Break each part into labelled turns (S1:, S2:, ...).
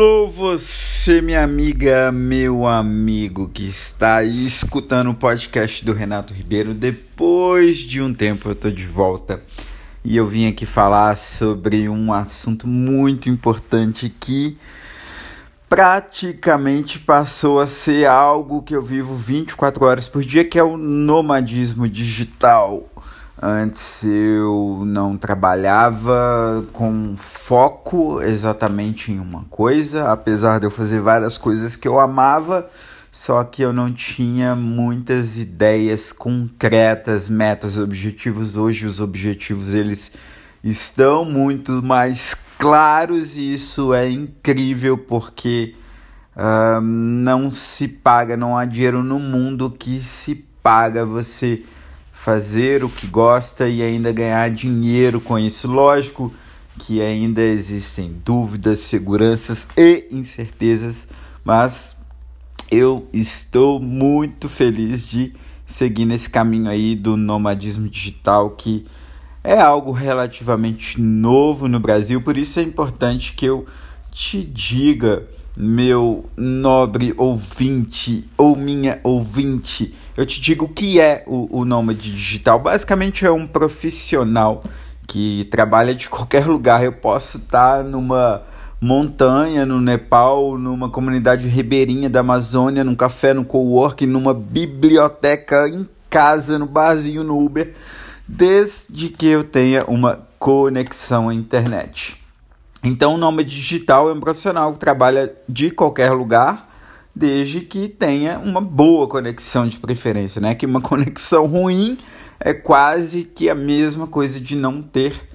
S1: Alô, você, minha amiga, meu amigo que está escutando o podcast do Renato Ribeiro. Depois de um tempo eu tô de volta e eu vim aqui falar sobre um assunto muito importante que praticamente passou a ser algo que eu vivo 24 horas por dia, que é o nomadismo digital. Antes eu não trabalhava com foco exatamente em uma coisa, apesar de eu fazer várias coisas que eu amava, só que eu não tinha muitas ideias concretas, metas, objetivos. Hoje os objetivos eles estão muito mais claros e isso é incrível porque uh, não se paga, não há dinheiro no mundo que se paga você fazer o que gosta e ainda ganhar dinheiro com isso. Lógico que ainda existem dúvidas, seguranças e incertezas, mas eu estou muito feliz de seguir nesse caminho aí do nomadismo digital que é algo relativamente novo no Brasil, por isso é importante que eu te diga, meu nobre ouvinte ou minha ouvinte, eu te digo o que é o, o nômade digital. Basicamente é um profissional que trabalha de qualquer lugar. Eu posso estar numa montanha no Nepal, numa comunidade ribeirinha da Amazônia, num café, no coworking, numa biblioteca, em casa, no barzinho, no Uber, desde que eu tenha uma conexão à internet. Então, o nômade digital é um profissional que trabalha de qualquer lugar desde que tenha uma boa conexão de preferência, né? Que uma conexão ruim é quase que a mesma coisa de não ter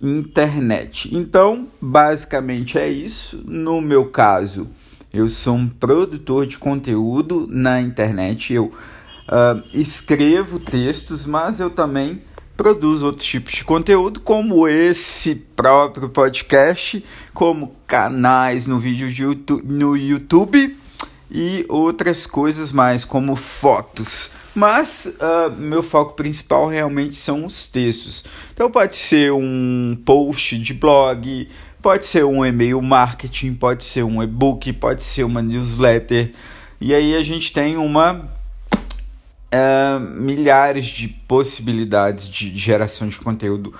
S1: internet. Então, basicamente é isso. No meu caso, eu sou um produtor de conteúdo na internet. Eu uh, escrevo textos, mas eu também produzo outros tipos de conteúdo, como esse próprio podcast, como canais no vídeo de YouTube, no YouTube e outras coisas mais, como fotos. Mas uh, meu foco principal realmente são os textos. Então pode ser um post de blog, pode ser um e-mail marketing, pode ser um e-book, pode ser uma newsletter. E aí a gente tem uma uh, milhares de possibilidades de geração de conteúdo.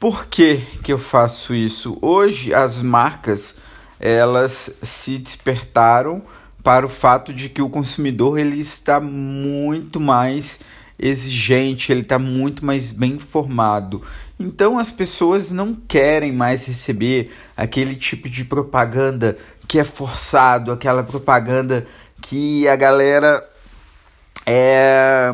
S1: Por que, que eu faço isso? Hoje as marcas elas se despertaram para o fato de que o consumidor ele está muito mais exigente, ele está muito mais bem informado. Então as pessoas não querem mais receber aquele tipo de propaganda que é forçado, aquela propaganda que a galera é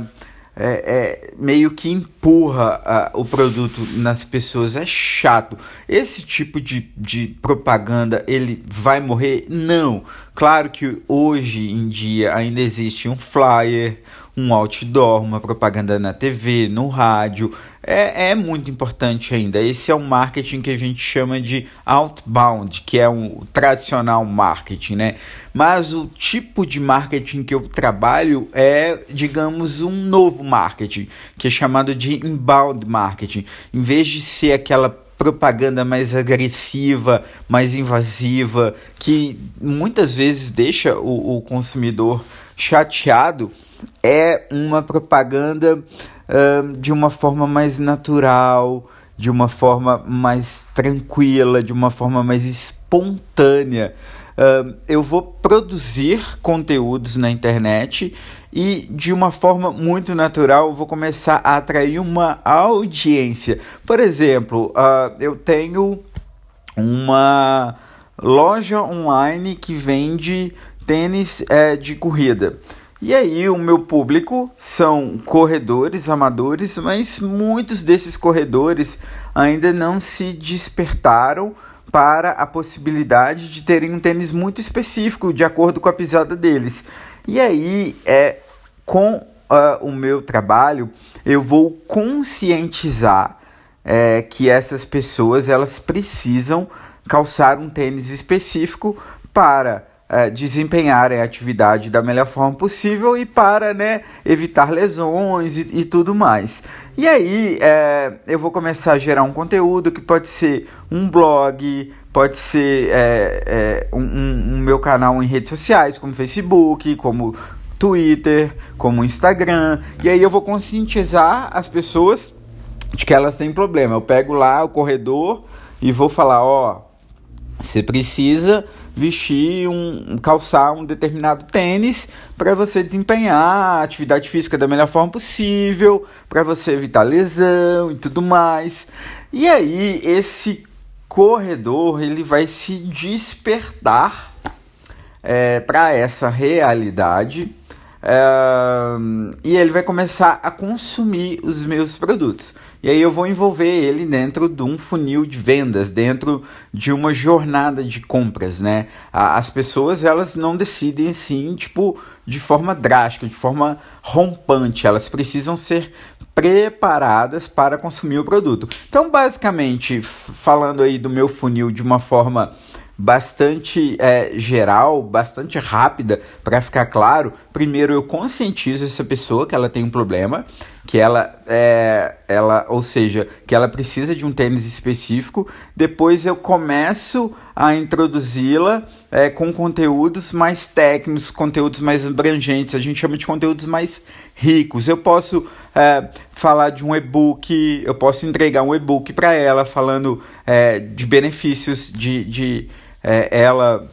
S1: é, é, meio que empurra uh, o produto nas pessoas. É chato. Esse tipo de, de propaganda ele vai morrer? Não. Claro que hoje em dia ainda existe um flyer, um outdoor, uma propaganda na TV, no rádio. É, é muito importante ainda. Esse é o marketing que a gente chama de outbound, que é um tradicional marketing, né? Mas o tipo de marketing que eu trabalho é, digamos, um novo marketing, que é chamado de inbound marketing. Em vez de ser aquela propaganda mais agressiva, mais invasiva, que muitas vezes deixa o, o consumidor chateado, é uma propaganda uh, de uma forma mais natural, de uma forma mais tranquila, de uma forma mais espontânea. Uh, eu vou produzir conteúdos na internet e de uma forma muito natural vou começar a atrair uma audiência. Por exemplo, uh, eu tenho uma loja online que vende tênis é, de corrida. E aí, o meu público são corredores amadores, mas muitos desses corredores ainda não se despertaram para a possibilidade de terem um tênis muito específico, de acordo com a pisada deles. E aí, é, com uh, o meu trabalho, eu vou conscientizar é, que essas pessoas elas precisam calçar um tênis específico para uh, desempenharem a atividade da melhor forma possível e para né, evitar lesões e, e tudo mais. E aí é, eu vou começar a gerar um conteúdo que pode ser um blog, pode ser é, é, um, um, um, meu canal em redes sociais, como Facebook, como Twitter, como Instagram. E aí eu vou conscientizar as pessoas de que elas têm problema. Eu pego lá o corredor e vou falar, ó, você precisa vestir um, calçar um determinado tênis para você desempenhar a atividade física da melhor forma possível, para você evitar lesão e tudo mais. E aí esse corredor ele vai se despertar é, para essa realidade é, e ele vai começar a consumir os meus produtos. E aí eu vou envolver ele dentro de um funil de vendas, dentro de uma jornada de compras, né? As pessoas, elas não decidem assim, tipo, de forma drástica, de forma rompante. Elas precisam ser preparadas para consumir o produto. Então, basicamente, falando aí do meu funil de uma forma bastante é, geral, bastante rápida, para ficar claro. Primeiro, eu conscientizo essa pessoa que ela tem um problema, que ela é, ela, ou seja, que ela precisa de um tênis específico. Depois, eu começo a introduzi-la é, com conteúdos mais técnicos, conteúdos mais abrangentes. A gente chama de conteúdos mais ricos. Eu posso é, falar de um e-book, eu posso entregar um e-book para ela falando é, de benefícios de, de é, ela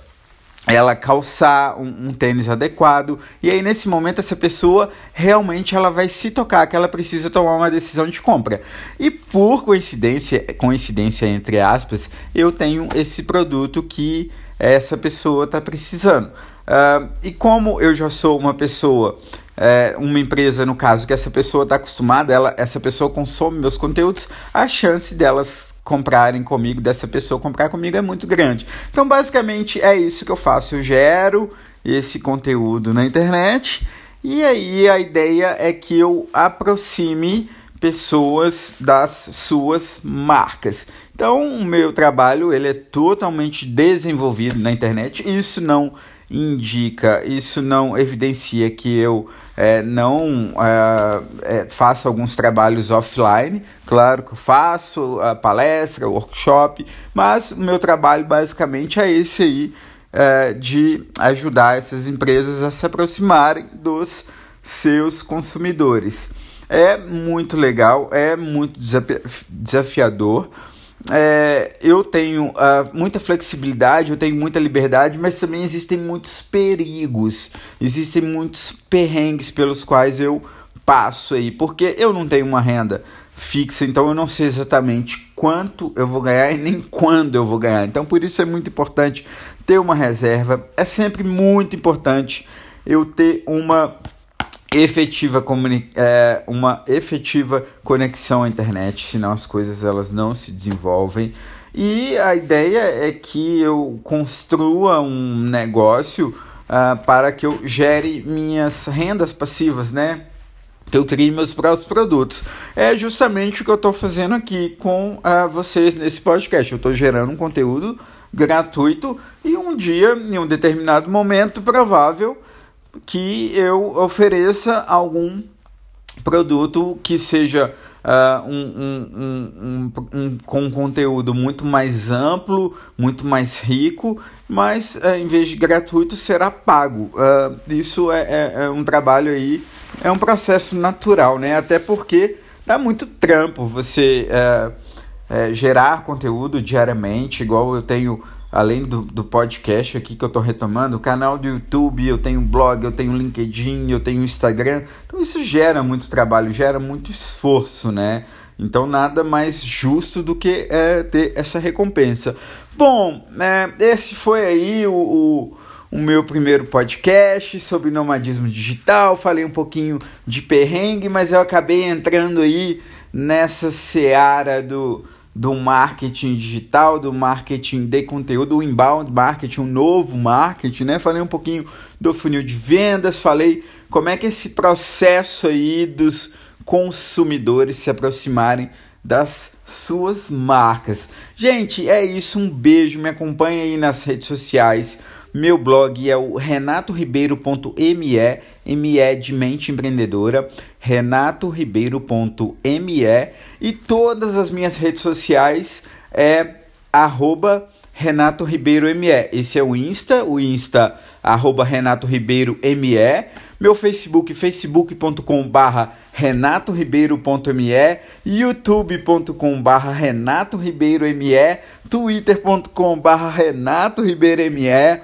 S1: ela calçar um, um, tênis adequado. E aí nesse momento essa pessoa realmente ela vai se tocar que ela precisa tomar uma decisão de compra. E por coincidência coincidência entre aspas eu tenho esse produto que essa pessoa está precisando. Uh, e como eu já sou uma pessoa é, uma empresa, no caso, que essa pessoa está acostumada, ela, essa pessoa consome meus conteúdos, a chance delas comprarem comigo, dessa pessoa comprar comigo é muito grande. Então, basicamente, é isso que eu faço. Eu gero esse conteúdo na internet e aí a ideia é que eu aproxime pessoas das suas marcas. Então, o meu trabalho ele é totalmente desenvolvido na internet. Isso não indica, isso não evidencia que eu é, não é, é, faço alguns trabalhos offline. Claro que faço a palestra, workshop, mas o meu trabalho basicamente é esse aí, é, de ajudar essas empresas a se aproximarem dos seus consumidores. É muito legal, é muito desafiador é, eu tenho uh, muita flexibilidade, eu tenho muita liberdade, mas também existem muitos perigos, existem muitos perrengues pelos quais eu passo aí, porque eu não tenho uma renda fixa, então eu não sei exatamente quanto eu vou ganhar e nem quando eu vou ganhar. Então por isso é muito importante ter uma reserva, é sempre muito importante eu ter uma efetiva é, uma efetiva conexão à internet, senão as coisas elas não se desenvolvem. E a ideia é que eu construa um negócio uh, para que eu gere minhas rendas passivas, né? Que eu crie meus próprios produtos. É justamente o que eu estou fazendo aqui com uh, vocês nesse podcast. Eu estou gerando um conteúdo gratuito e um dia, em um determinado momento provável, que eu ofereça algum produto que seja uh, um, um, um, um, com conteúdo muito mais amplo, muito mais rico, mas uh, em vez de gratuito será pago. Uh, isso é, é, é, um trabalho aí, é um processo natural, né? Até porque dá muito trampo você eh, gerar conteúdo diariamente, igual eu tenho além do, do podcast aqui que eu estou retomando, o canal do YouTube, eu tenho blog, eu tenho LinkedIn, eu tenho Instagram. Então isso gera muito trabalho, gera muito esforço, né? Então nada mais justo do que é, ter essa recompensa. Bom, é, esse foi aí o, o, o, meu primeiro podcast sobre nomadismo digital. Falei um pouquinho de perrengue, mas eu acabei entrando aí nessa seara do do marketing digital, do marketing de conteúdo, o inbound marketing, um novo marketing, né? Falei um pouquinho do funil de vendas, falei como é que esse processo aí dos consumidores se aproximarem das suas marcas. Gente, é isso, um beijo, me acompanha aí nas redes sociais. Meu blog é o renatoribeiro.me, ME de mente empreendedora, renatoribeiro.me e todas as minhas redes sociais é arroba Renato Ribeiro ME. Esse é o Insta, o Insta arroba Renato Ribeiro ME. Meu Facebook, facebook.com barra renatoribeiro.me, youtube.com barra Renato Ribeiro ME, twitter.com barra Renato Ribeiro ME,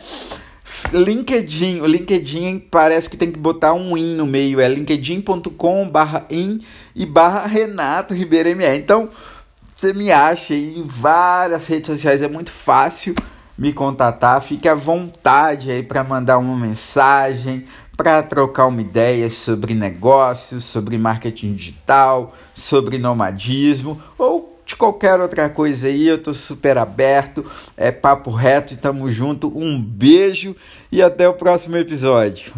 S1: LinkedIn, o LinkedIn parece que tem que botar um in no meio, é linkedin.com barra in e barra Renato Ribeiro ME. Então, você me acha em várias redes sociais, é muito fácil me contatar. Fique à vontade aí para mandar uma mensagem, para trocar uma ideia sobre negócios, sobre marketing digital, sobre nomadismo ou de qualquer outra coisa aí, eu tô super aberto. É papo reto e tamo junto. Um beijo e até o próximo episódio.